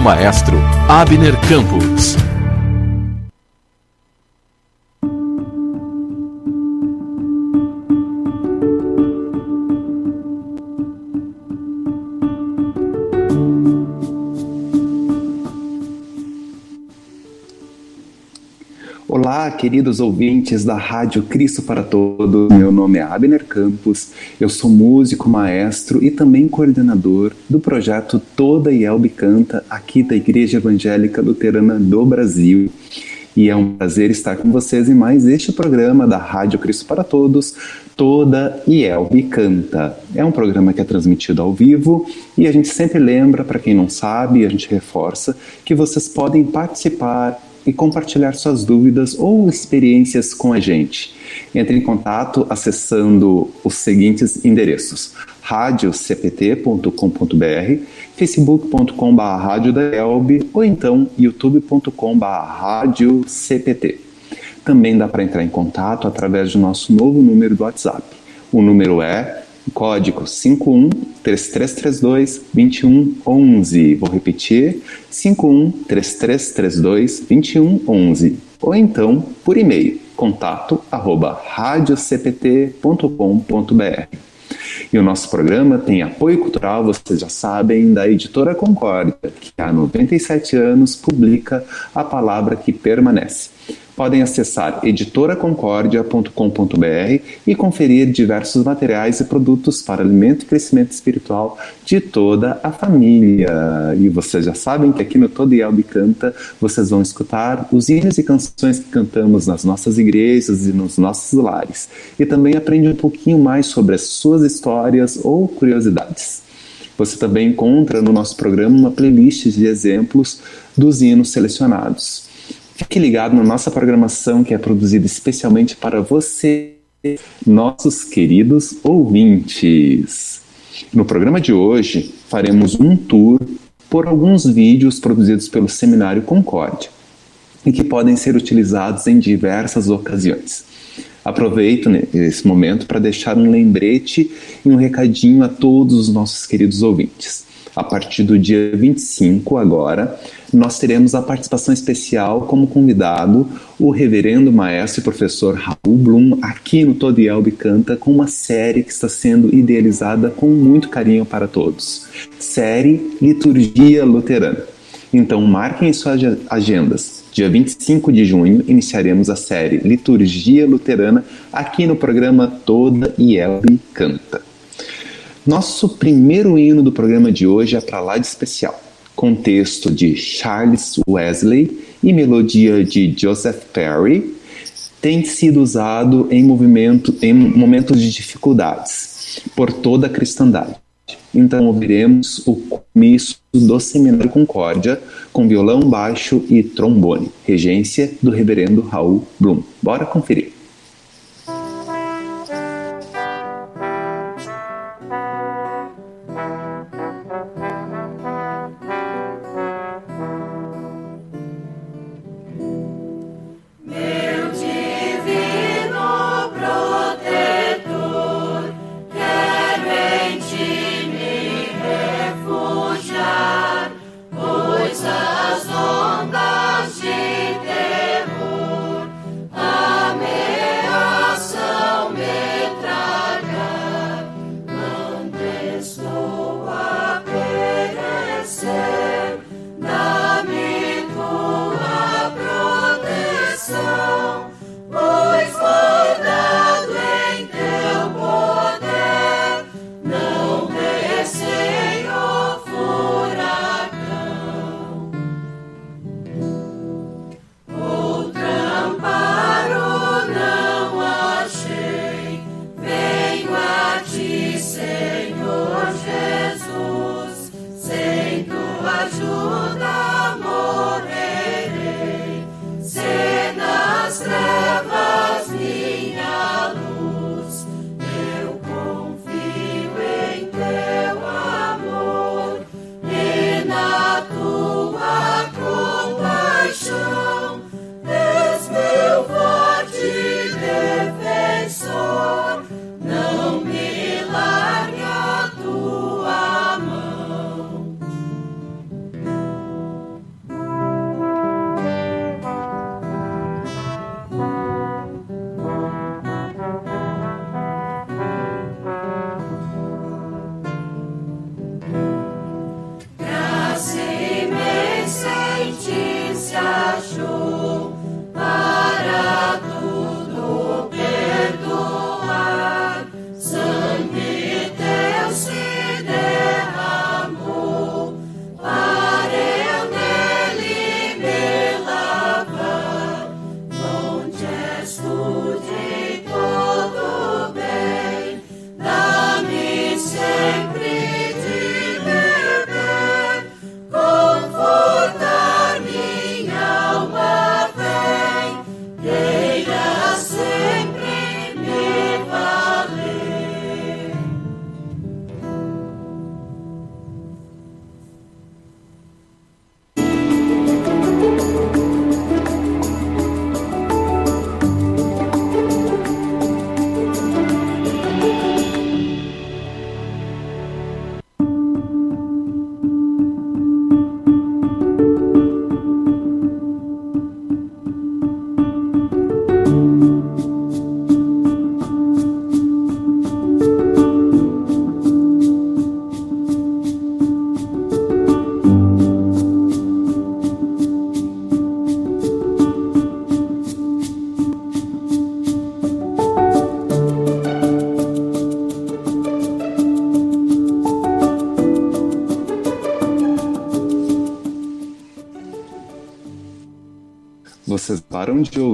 Maestro Abner Campos. Olá, queridos ouvintes da Rádio Cristo para Todos. Meu nome é Abner Campos, eu sou músico, maestro e também coordenador do projeto Toda Yelbe Canta, aqui da Igreja Evangélica Luterana do Brasil. E é um prazer estar com vocês em mais este programa da Rádio Cristo para Todos, Toda Yelbe Canta. É um programa que é transmitido ao vivo e a gente sempre lembra, para quem não sabe, a gente reforça, que vocês podem participar e compartilhar suas dúvidas ou experiências com a gente. Entre em contato acessando os seguintes endereços: radiocpt.com.br, facebook.com.br ou então youtube.com.br Também dá para entrar em contato através do nosso novo número do WhatsApp. O número é código 51 3332 2111. Vou repetir: 51 3332 2111. Ou então por e-mail contato arroba. E o nosso programa tem apoio cultural, vocês já sabem, da editora Concórdia, que há 97 anos publica a palavra que permanece podem acessar editoraconcordia.com.br e conferir diversos materiais e produtos para alimento e crescimento espiritual de toda a família. E vocês já sabem que aqui no Todo Yelbe Canta vocês vão escutar os hinos e canções que cantamos nas nossas igrejas e nos nossos lares. E também aprende um pouquinho mais sobre as suas histórias ou curiosidades. Você também encontra no nosso programa uma playlist de exemplos dos hinos selecionados. Fique ligado na nossa programação que é produzida especialmente para você, nossos queridos ouvintes. No programa de hoje, faremos um tour por alguns vídeos produzidos pelo Seminário Concórdia e que podem ser utilizados em diversas ocasiões. Aproveito esse momento para deixar um lembrete e um recadinho a todos os nossos queridos ouvintes. A partir do dia 25, agora, nós teremos a participação especial como convidado o reverendo maestro e professor Raul Blum aqui no Todo Yelbe Canta com uma série que está sendo idealizada com muito carinho para todos. Série Liturgia Luterana. Então marquem suas agendas. Dia 25 de junho iniciaremos a série Liturgia Luterana aqui no programa Toda Yelbe Canta. Nosso primeiro hino do programa de hoje é para lá de especial com texto de Charles Wesley e melodia de Joseph Perry, tem sido usado em, movimento, em momentos de dificuldades por toda a cristandade. Então ouviremos o começo do Seminário Concórdia com violão baixo e trombone, regência do reverendo Raul Blum. Bora conferir.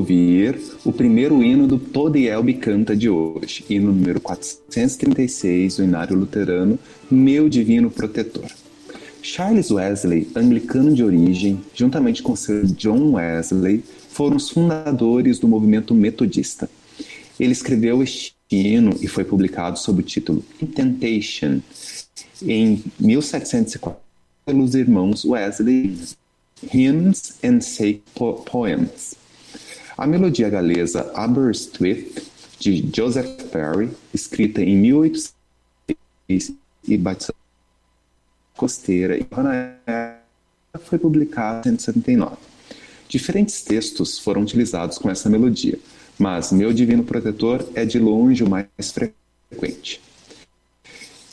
Ouvir o primeiro hino do Todo Elbe Canta de hoje, hino número 436 do Inário Luterano, Meu Divino Protetor. Charles Wesley, anglicano de origem, juntamente com seu John Wesley, foram os fundadores do movimento metodista. Ele escreveu este hino e foi publicado sob o título Intentation em 1704 pelos irmãos Wesley Hymns and Sacred Poems. A melodia galesa Aberystwyth, de Joseph Perry, escrita em 1806 e batizada costeira foi publicada em 1979. Diferentes textos foram utilizados com essa melodia, mas Meu Divino Protetor é de longe o mais frequente.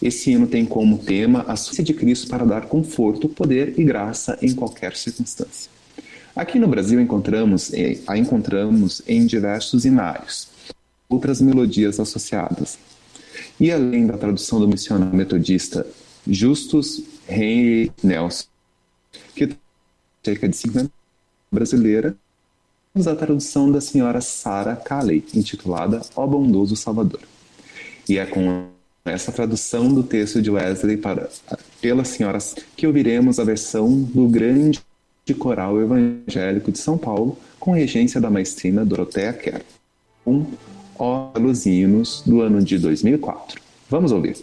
Esse hino tem como tema a sucia de Cristo para dar conforto, poder e graça em qualquer circunstância. Aqui no Brasil encontramos, eh, a encontramos em diversos inários, outras melodias associadas. E além da tradução do missionário metodista Justus Henry Nelson, que tem cerca de 50 brasileira, temos a tradução da senhora Sarah Calley, intitulada O Bondoso Salvador. E é com essa tradução do texto de Wesley para, pela senhora que ouviremos a versão do grande coral evangélico de São Paulo com regência da maestrina Doroteia Kerr. Um Ó Los Hinos do ano de 2004. Vamos ouvir.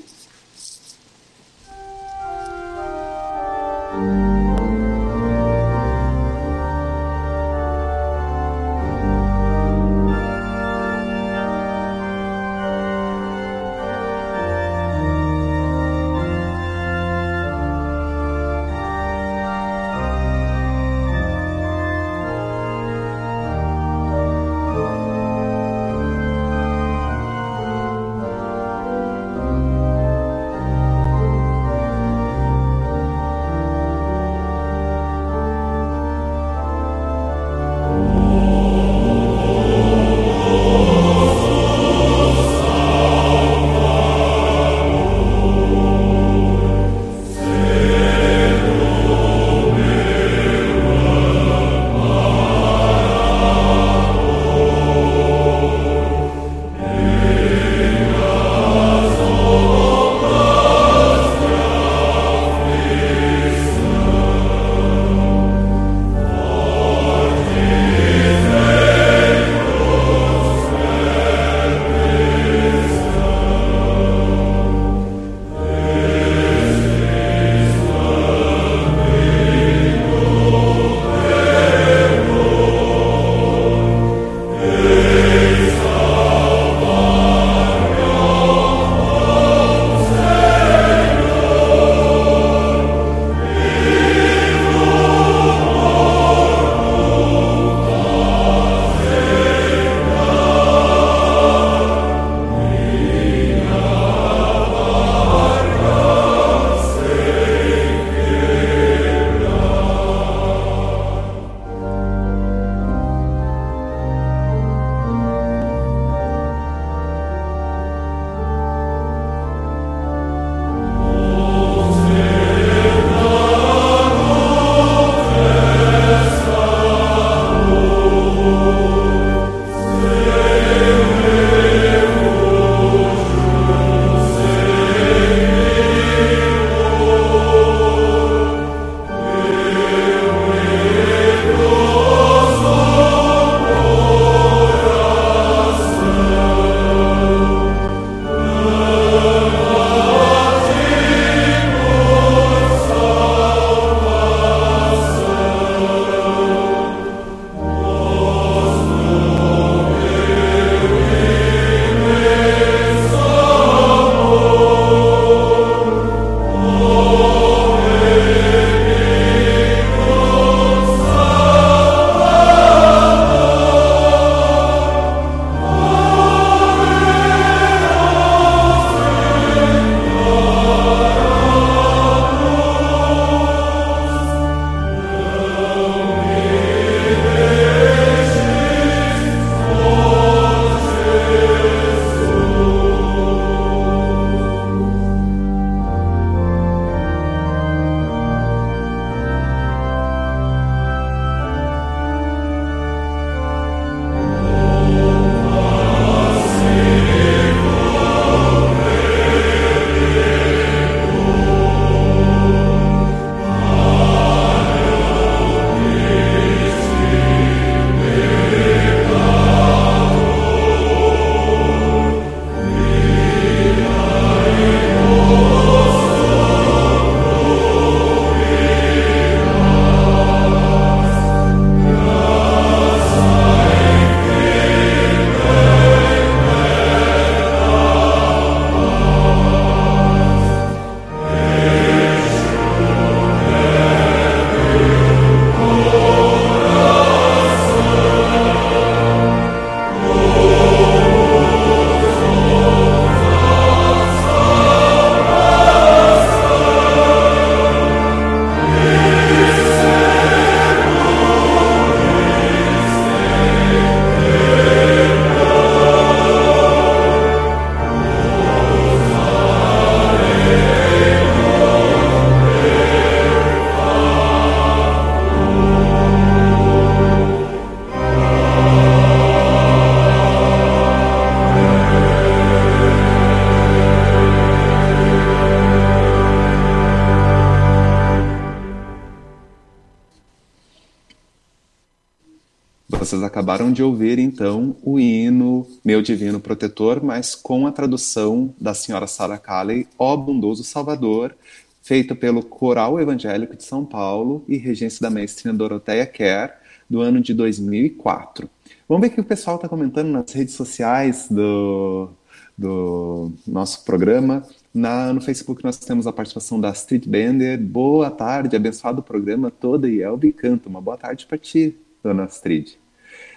Vocês acabaram de ouvir então o hino Meu Divino Protetor, mas com a tradução da senhora Sarah Calley, Ó Bondoso Salvador, feita pelo Coral Evangélico de São Paulo e regência da maestrina Doroteia Kerr, do ano de 2004. Vamos ver o que o pessoal está comentando nas redes sociais do, do nosso programa. Na, no Facebook nós temos a participação da Street Bender. Boa tarde, abençoado programa todo e Elbe canta. Uma boa tarde para ti, dona Astrid.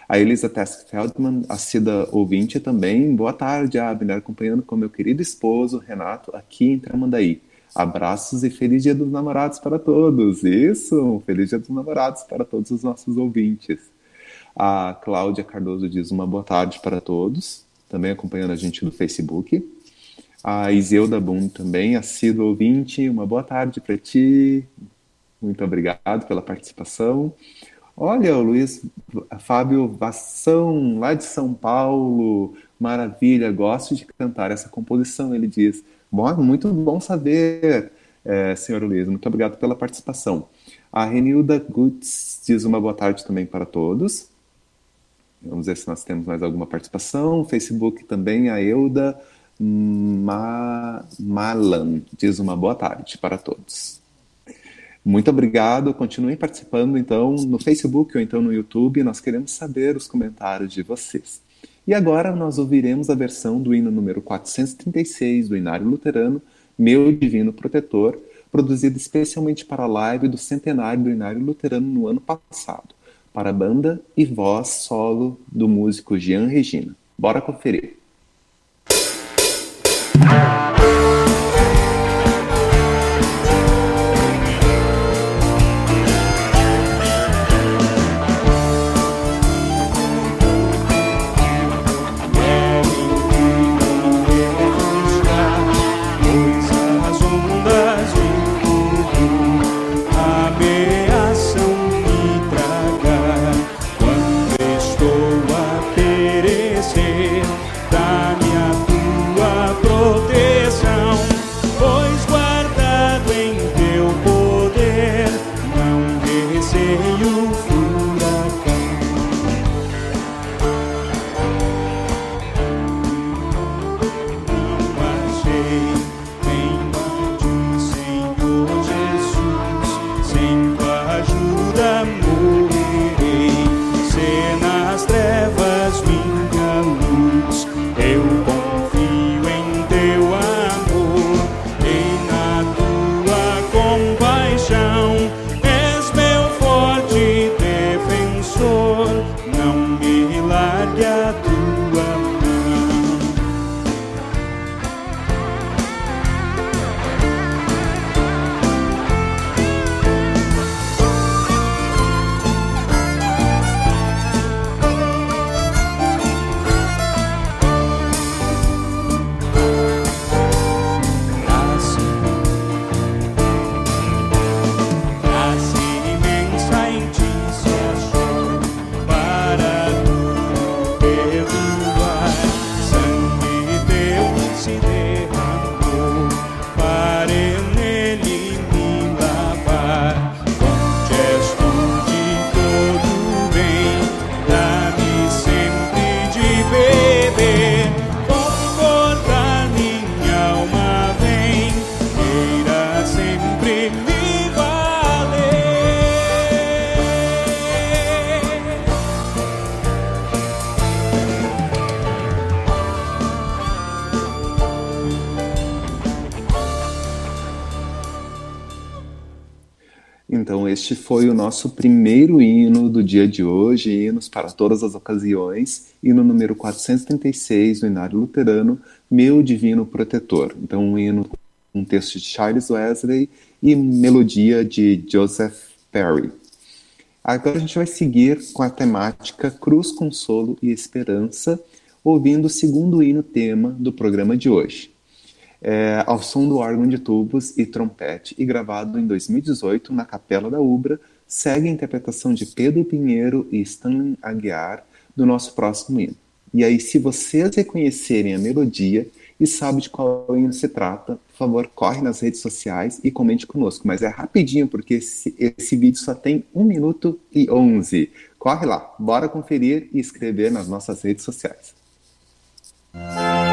A Elisa Tesk Feldman, assida ouvinte também. Boa tarde, Abner, acompanhando com meu querido esposo, Renato, aqui em Tramandaí. Abraços e feliz dia dos namorados para todos. Isso, feliz dia dos namorados para todos os nossos ouvintes. A Cláudia Cardoso diz uma boa tarde para todos, também acompanhando a gente no Facebook. A Iseuda Boom também, assíduo ouvinte, uma boa tarde para ti. Muito obrigado pela participação. Olha, o Luiz Fábio Vassão, lá de São Paulo, maravilha, gosto de cantar essa composição, ele diz. Bom, muito bom saber, é, senhor Luiz, muito obrigado pela participação. A Renilda Gutz diz uma boa tarde também para todos. Vamos ver se nós temos mais alguma participação. Facebook também, a Euda Ma Malan diz uma boa tarde para todos. Muito obrigado. Continuem participando, então, no Facebook ou então no YouTube. Nós queremos saber os comentários de vocês. E agora nós ouviremos a versão do hino número 436 do Inário Luterano, Meu Divino Protetor, produzido especialmente para a live do centenário do Inário Luterano no ano passado, para a banda e voz solo do músico Jean Regina. Bora conferir. Nosso primeiro hino do dia de hoje, hinos para todas as ocasiões, hino número 436 do Inário Luterano, Meu Divino Protetor. Então, um hino com um texto de Charles Wesley e melodia de Joseph Perry. Agora a gente vai seguir com a temática Cruz, Consolo e Esperança, ouvindo o segundo hino tema do programa de hoje é, ao som do órgão de tubos e trompete e gravado em 2018 na Capela da Ubra, segue a interpretação de Pedro Pinheiro e Stanley Aguiar do nosso próximo hino. E aí, se vocês reconhecerem a melodia e sabem de qual hino se trata, por favor, corre nas redes sociais e comente conosco. Mas é rapidinho, porque esse, esse vídeo só tem 1 minuto e 11. Corre lá, bora conferir e escrever nas nossas redes sociais. Foi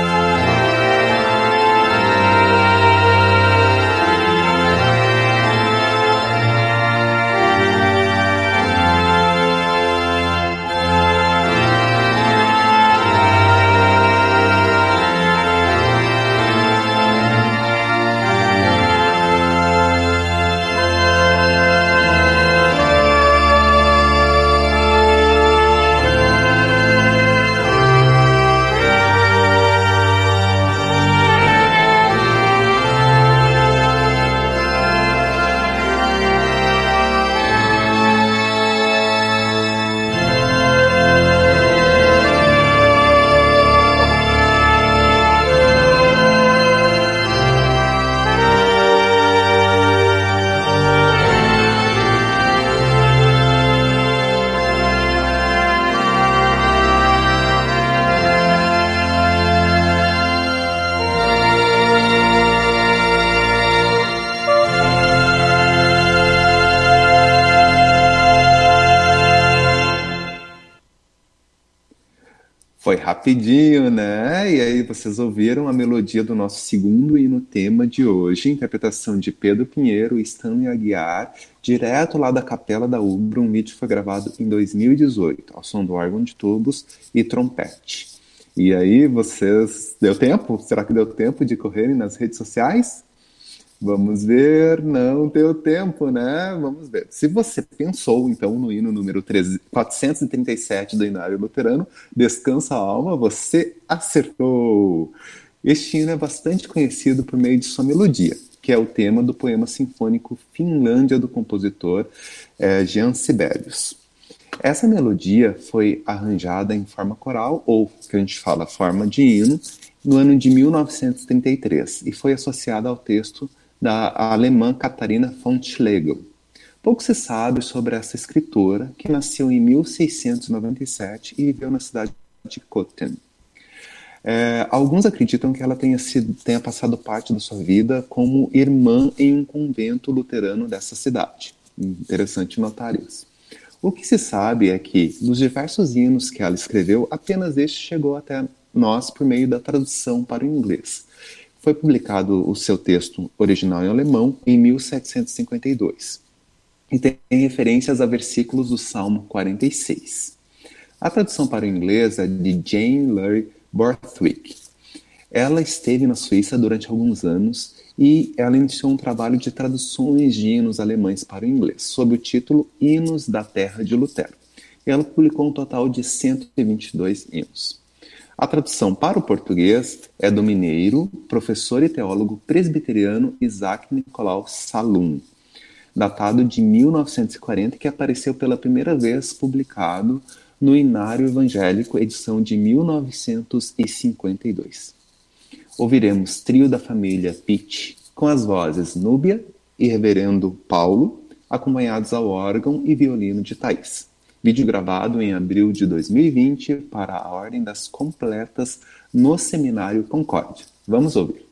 rapidinho, né? E aí vocês ouviram a melodia do nosso segundo hino tema de hoje, interpretação de Pedro Pinheiro e Stanley Aguiar, direto lá da Capela da Ubra. Um vídeo foi gravado em 2018, ao som do órgão de tubos e trompete. E aí vocês... Deu tempo? Será que deu tempo de correrem nas redes sociais? Vamos ver, não deu tempo, né? Vamos ver. Se você pensou, então, no hino número 13, 437 do Inário Luterano, Descansa a Alma, você acertou! Este hino é bastante conhecido por meio de sua melodia, que é o tema do poema sinfônico Finlândia do compositor é, Jean Sibelius. Essa melodia foi arranjada em forma coral, ou que a gente fala forma de hino, no ano de 1933 e foi associada ao texto da alemã Katharina von Schlegel. Pouco se sabe sobre essa escritora, que nasceu em 1697 e viveu na cidade de Cotten. É, alguns acreditam que ela tenha, sido, tenha passado parte da sua vida como irmã em um convento luterano dessa cidade. Interessante notar isso. O que se sabe é que, dos diversos hinos que ela escreveu, apenas este chegou até nós por meio da tradução para o inglês. Foi publicado o seu texto original em alemão em 1752 e tem referências a versículos do Salmo 46. A tradução para o inglês é de Jane Lurie Borthwick. Ela esteve na Suíça durante alguns anos e ela iniciou um trabalho de traduções de hinos alemães para o inglês, sob o título Hinos da Terra de Lutero. Ela publicou um total de 122 hinos. A tradução para o português é do mineiro, professor e teólogo presbiteriano Isaac Nicolau Salum, datado de 1940, que apareceu pela primeira vez publicado no Inário Evangélico, edição de 1952. Ouviremos trio da família Pitt com as vozes Núbia e Reverendo Paulo, acompanhados ao órgão e violino de Thais. Vídeo gravado em abril de 2020 para a Ordem das Completas no Seminário Concórdia. Vamos ouvir.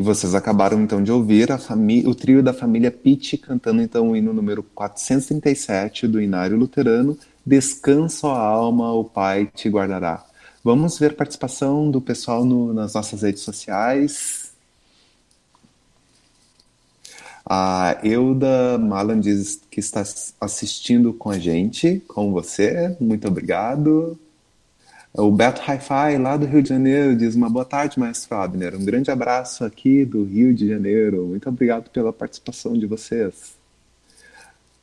Vocês acabaram então de ouvir o trio da família Pitt cantando então o hino número 437 do Inário Luterano, Descanso a alma, o Pai te guardará. Vamos ver participação do pessoal no, nas nossas redes sociais. A Euda Malan diz que está assistindo com a gente, com você. Muito obrigado. O Beto Hi-Fi, lá do Rio de Janeiro, diz uma boa tarde, Maestro Abner. Um grande abraço aqui do Rio de Janeiro. Muito obrigado pela participação de vocês.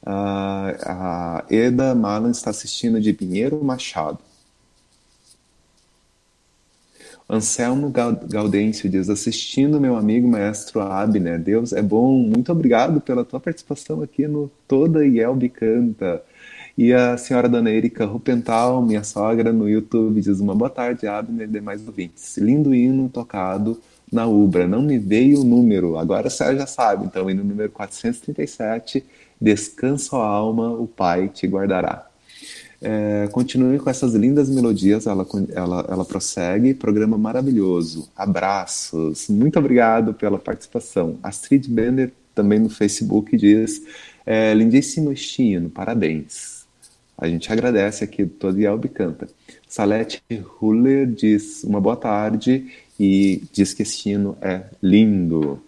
Uh, a Eda Malan está assistindo de Pinheiro Machado. Anselmo Gaudêncio diz, assistindo meu amigo maestro Abner, Deus é bom, muito obrigado pela tua participação aqui no Toda Yelbe Canta. E a senhora Dona Erika Rupental, minha sogra, no YouTube, diz uma boa tarde, Abner e demais ouvintes. Lindo hino tocado na Ubra. Não me veio o número, agora a senhora já sabe. Então, hino número 437, Descanso a alma, o Pai te guardará. É, continue com essas lindas melodias, ela, ela, ela prossegue. Programa maravilhoso. Abraços. Muito obrigado pela participação. Astrid Bender, também no Facebook, diz: é, lindíssimo estino, parabéns. A gente agradece aqui todo Yelb canta. Salete Huller diz uma boa tarde e diz que esse hino é lindo.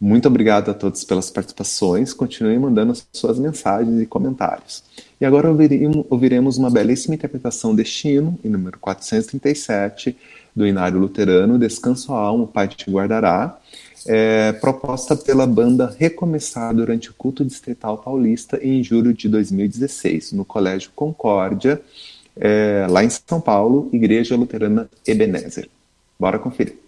Muito obrigado a todos pelas participações. Continuem mandando suas mensagens e comentários. E agora ouviremos uma belíssima interpretação deste hino, em número 437, do Inário Luterano, Descanso a Alma, o Pai te guardará, é, proposta pela banda Recomeçar durante o culto distrital paulista em julho de 2016, no Colégio Concórdia, é, lá em São Paulo, Igreja Luterana Ebenezer. Bora conferir.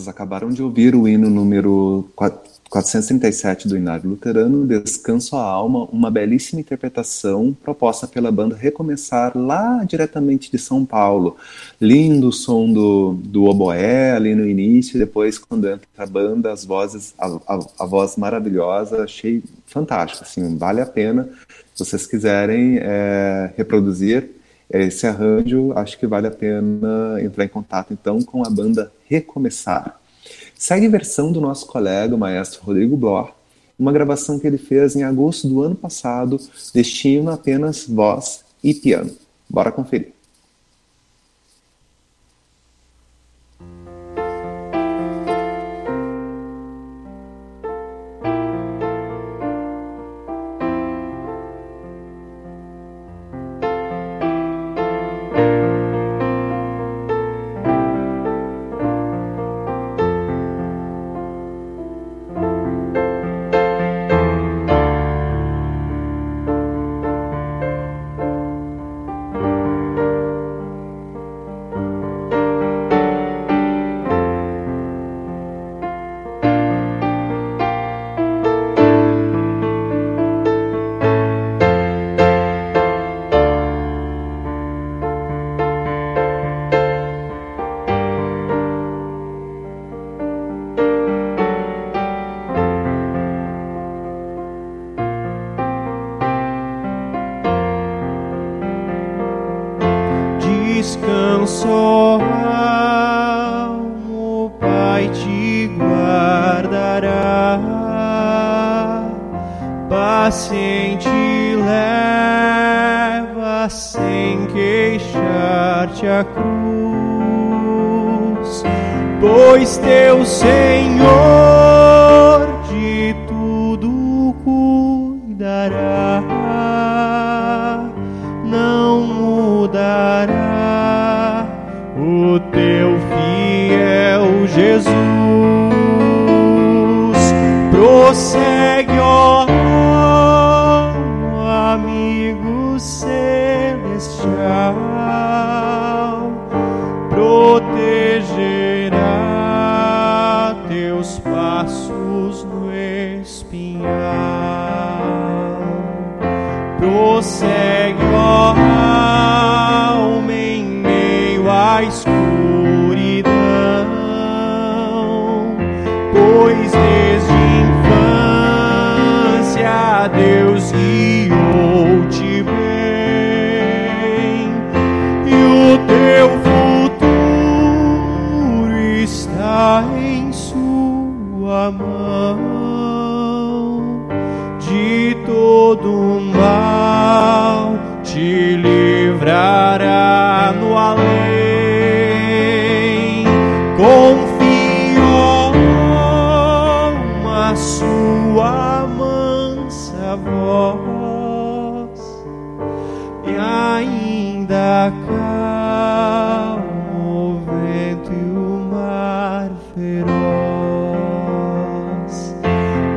Vocês acabaram de ouvir o hino número 437 do Inário Luterano, Descanso a Alma, uma belíssima interpretação proposta pela banda Recomeçar, lá diretamente de São Paulo. Lindo o som do, do oboé ali no início, depois quando entra a banda, as vozes, a, a, a voz maravilhosa, achei fantástico, assim, vale a pena. Se vocês quiserem é, reproduzir esse arranjo, acho que vale a pena entrar em contato então com a banda Recomeçar. Segue versão do nosso colega, o maestro Rodrigo Bloch, uma gravação que ele fez em agosto do ano passado, destino apenas voz e piano. Bora conferir. mudará, não mudará o teu fiel Jesus. Procede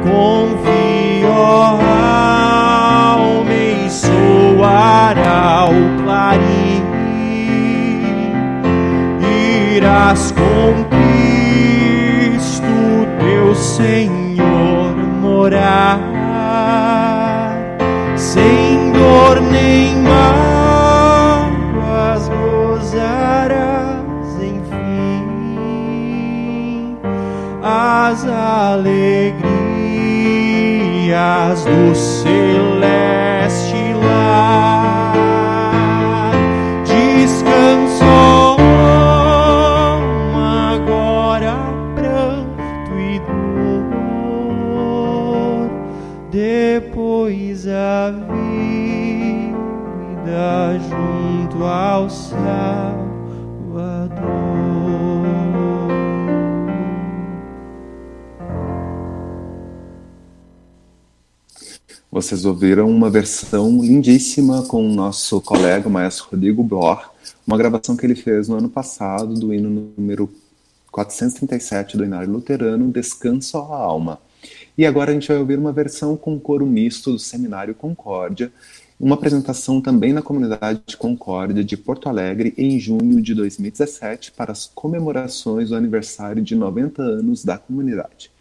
Confio, ó alma, soará o clarim. Irás com Cristo, teu Senhor, morar. Senhor, nem mágoas gozarás, enfim, as alegrias glórias do celeste lar. Descansou agora pranto e dor, depois a vida junto ao céu. Vocês ouviram uma versão lindíssima com o nosso colega, o maestro Rodrigo Bloch, uma gravação que ele fez no ano passado do hino número 437 do Inário Luterano, Descanso à Alma. E agora a gente vai ouvir uma versão com coro misto do Seminário Concórdia, uma apresentação também na comunidade de Concórdia de Porto Alegre em junho de 2017 para as comemorações do aniversário de 90 anos da comunidade.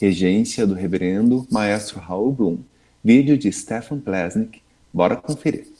Regência do reverendo Maestro Raul Blum. Vídeo de Stefan Plesnik. Bora conferir.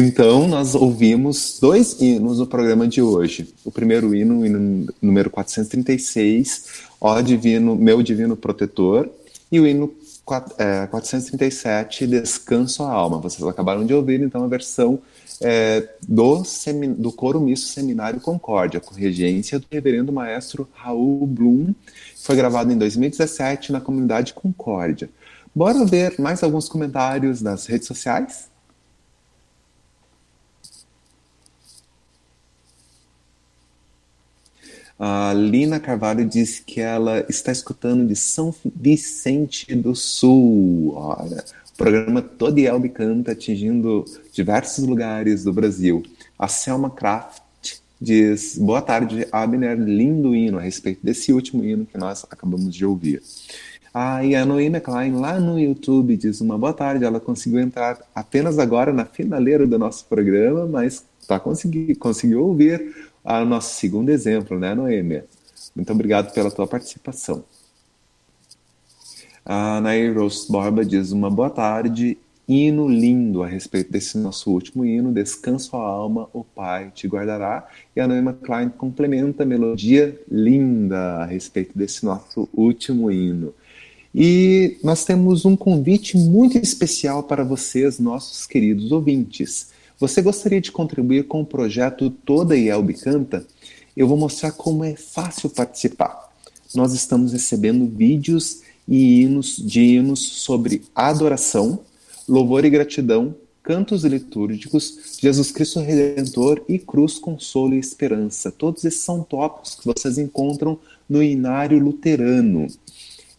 Então, nós ouvimos dois hinos no programa de hoje. O primeiro hino, o hino número 436, Ó Divino, Meu Divino Protetor, e o hino 437, Descanso a Alma. Vocês acabaram de ouvir, então, a versão é, do, do Coro Misto Seminário Concórdia, com regência do reverendo maestro Raul Blum, foi gravado em 2017 na comunidade Concórdia. Bora ver mais alguns comentários nas redes sociais? A Lina Carvalho diz que ela está escutando de São Vicente do Sul. Olha, o programa Todo Elbe Canta atingindo diversos lugares do Brasil. A Selma Kraft diz: Boa tarde, Abner, lindo hino a respeito desse último hino que nós acabamos de ouvir. Ah, e a Noemi Klein, lá no YouTube, diz uma boa tarde. Ela conseguiu entrar apenas agora na finaleira do nosso programa, mas tá consegui, conseguiu ouvir o nosso segundo exemplo, né, Noemi? Muito obrigado pela tua participação. A Nair Rose Borba diz uma boa tarde, hino lindo a respeito desse nosso último hino, Descanso a alma, o Pai te guardará. E a Noema Klein complementa a melodia linda a respeito desse nosso último hino. E nós temos um convite muito especial para vocês, nossos queridos ouvintes. Você gostaria de contribuir com o projeto Toda Yelbe Canta? Eu vou mostrar como é fácil participar. Nós estamos recebendo vídeos e hinos de hinos sobre adoração, louvor e gratidão, cantos litúrgicos, Jesus Cristo Redentor e cruz, consolo e esperança. Todos esses são tópicos que vocês encontram no Inário Luterano.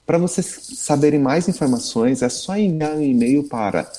Para vocês saberem mais informações, é só enviar um e-mail para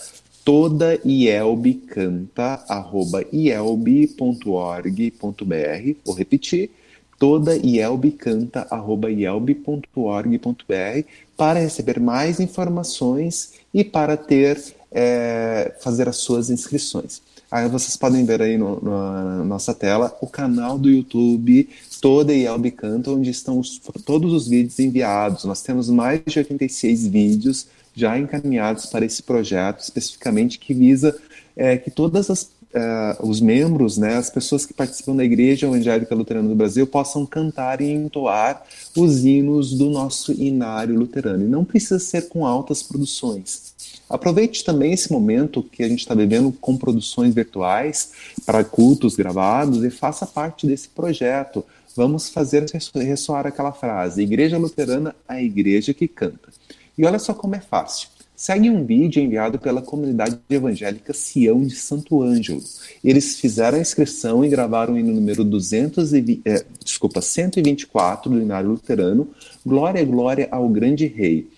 todaielbcanta.ielb.org.br. Vou repetir, todaielbcanta.ielb.org.br para receber mais informações e para ter é, fazer as suas inscrições. Aí vocês podem ver aí no, na nossa tela o canal do YouTube toda Yelb Canta, onde estão os, todos os vídeos enviados. Nós temos mais de 86 vídeos já encaminhados para esse projeto, especificamente que visa é, que todas as Uh, os membros, né, as pessoas que participam da Igreja Evangélica Luterana do Brasil possam cantar e entoar os hinos do nosso inário luterano. E não precisa ser com altas produções. Aproveite também esse momento que a gente está vivendo com produções virtuais para cultos gravados e faça parte desse projeto. Vamos fazer ressoar aquela frase: Igreja Luterana, a igreja que canta. E olha só como é fácil. Segue um vídeo enviado pela comunidade evangélica Sião de Santo Ângelo. Eles fizeram a inscrição e gravaram o número 220, é, desculpa, 124 do Inário Luterano, Glória, Glória ao Grande Rei.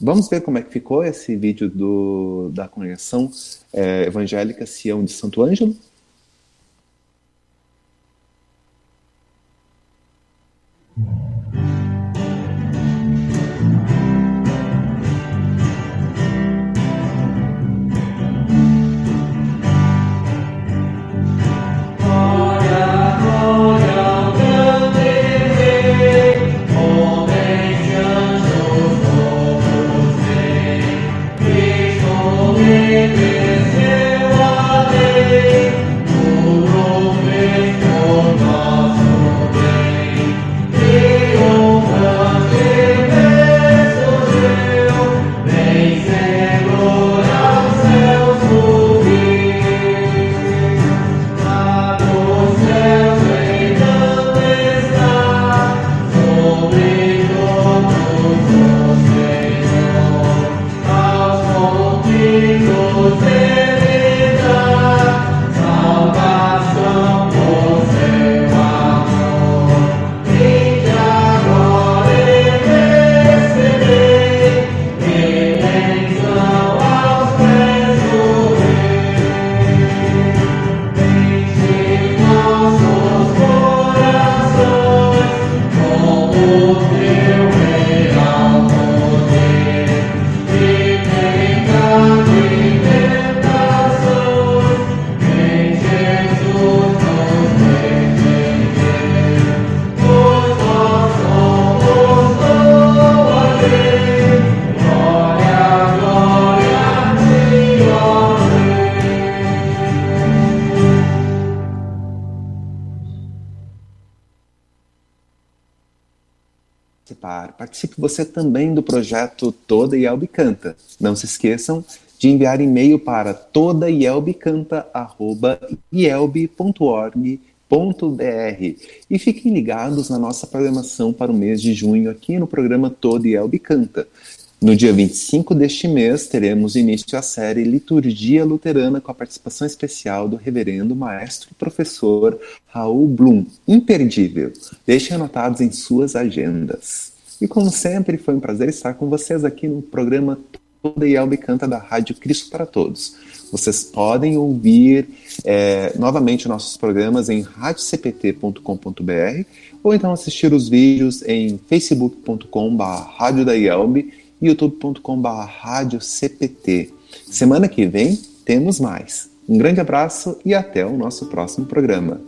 Vamos ver como é que ficou esse vídeo do, da congregação é, evangélica Sião de Santo Ângelo? Você também do projeto Toda Yelb Canta. Não se esqueçam de enviar e-mail para todayelbcanta.yelb.org.br e fiquem ligados na nossa programação para o mês de junho aqui no programa Toda Yelb Canta. No dia 25 deste mês, teremos início a série Liturgia Luterana com a participação especial do reverendo maestro e professor Raul Blum. Imperdível. Deixem anotados em suas agendas. E como sempre, foi um prazer estar com vocês aqui no programa Toda Yelbe Canta da Rádio Cristo para Todos. Vocês podem ouvir é, novamente nossos programas em radiocpt.com.br ou então assistir os vídeos em facebook.com.br youtube.com.br cpt. Semana que vem temos mais. Um grande abraço e até o nosso próximo programa.